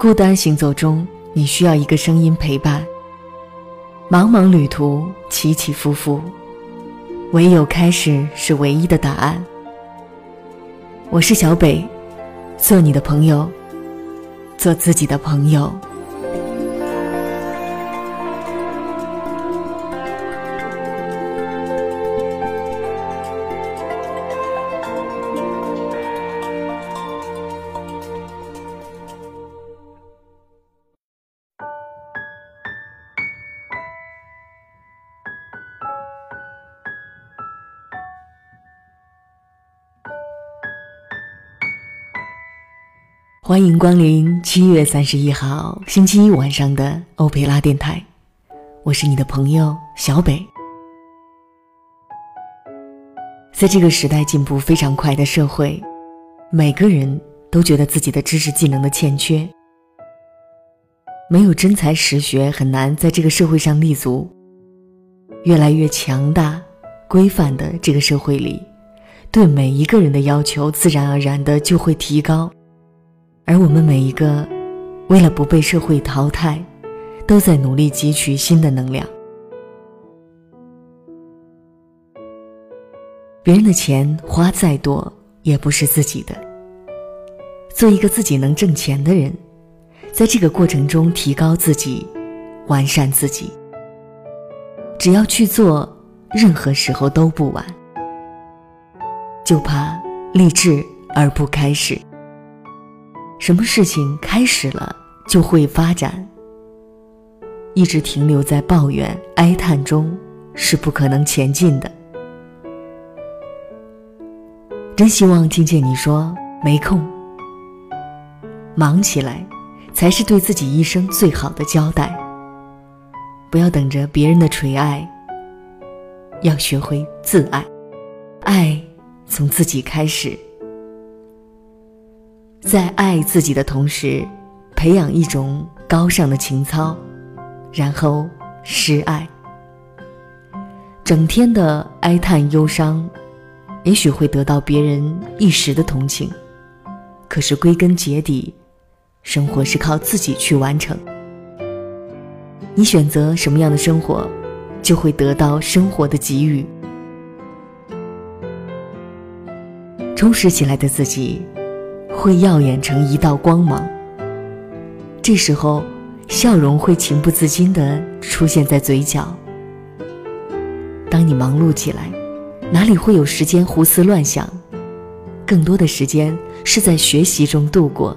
孤单行走中，你需要一个声音陪伴。茫茫旅途，起起伏伏，唯有开始是唯一的答案。我是小北，做你的朋友，做自己的朋友。欢迎光临七月三十一号星期一晚上的欧佩拉电台，我是你的朋友小北。在这个时代进步非常快的社会，每个人都觉得自己的知识技能的欠缺，没有真才实学很难在这个社会上立足。越来越强大、规范的这个社会里，对每一个人的要求自然而然的就会提高。而我们每一个，为了不被社会淘汰，都在努力汲取新的能量。别人的钱花再多，也不是自己的。做一个自己能挣钱的人，在这个过程中提高自己，完善自己。只要去做，任何时候都不晚。就怕立志而不开始。什么事情开始了就会发展，一直停留在抱怨哀叹中是不可能前进的。真希望听见你说没空，忙起来才是对自己一生最好的交代。不要等着别人的垂爱，要学会自爱，爱从自己开始。在爱自己的同时，培养一种高尚的情操，然后施爱。整天的哀叹忧伤，也许会得到别人一时的同情，可是归根结底，生活是靠自己去完成。你选择什么样的生活，就会得到生活的给予。充实起来的自己。会耀眼成一道光芒。这时候，笑容会情不自禁地出现在嘴角。当你忙碌起来，哪里会有时间胡思乱想？更多的时间是在学习中度过。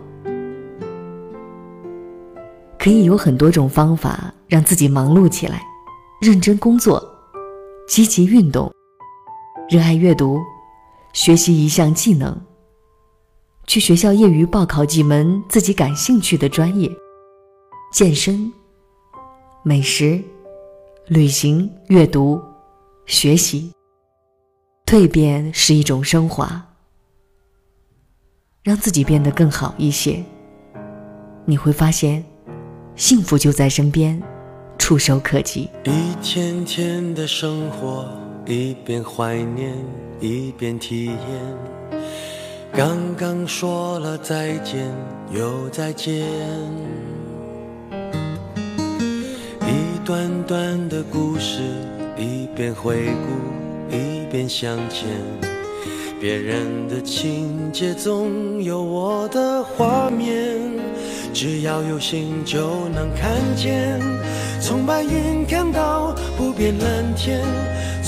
可以有很多种方法让自己忙碌起来：认真工作，积极运动，热爱阅读，学习一项技能。去学校业余报考几门自己感兴趣的专业，健身、美食、旅行、阅读、学习，蜕变是一种升华，让自己变得更好一些。你会发现，幸福就在身边，触手可及。一天天的生活，一边怀念，一边体验。刚刚说了再见，又再见。一段段的故事，一边回顾，一边向前。别人的情节总有我的画面，只要有心就能看见。从白云看到不变蓝天。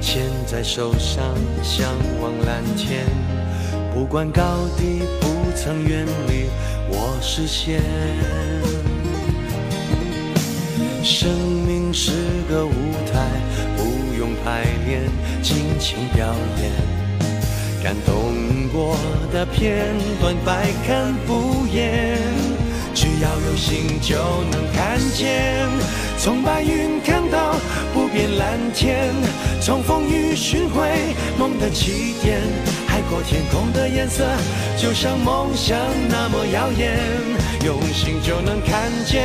牵在手上，向往蓝天。不管高低，不曾远离我视线。生命是个舞台，不用排练，尽情表演。感动过的片段，百看不厌。只要有心就能看见。从白云看到不变蓝天，从风雨寻回梦的起点。海阔天空的颜色，就像梦想那么耀眼。用心就能看见，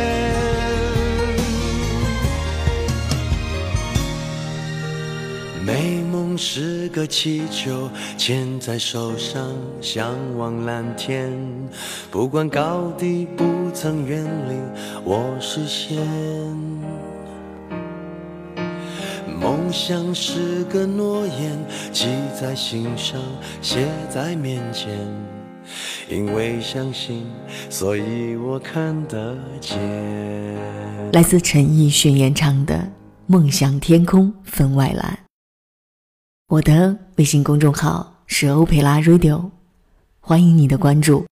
美梦是个气球，牵在手上，向往蓝天。不管高低，不曾远离我视线。梦想是个诺言，记在心上，写在面前。因为相信，所以我看得见。来自陈奕迅演唱的《梦想天空分外蓝》。我的微信公众号是欧佩拉 Radio，欢迎你的关注。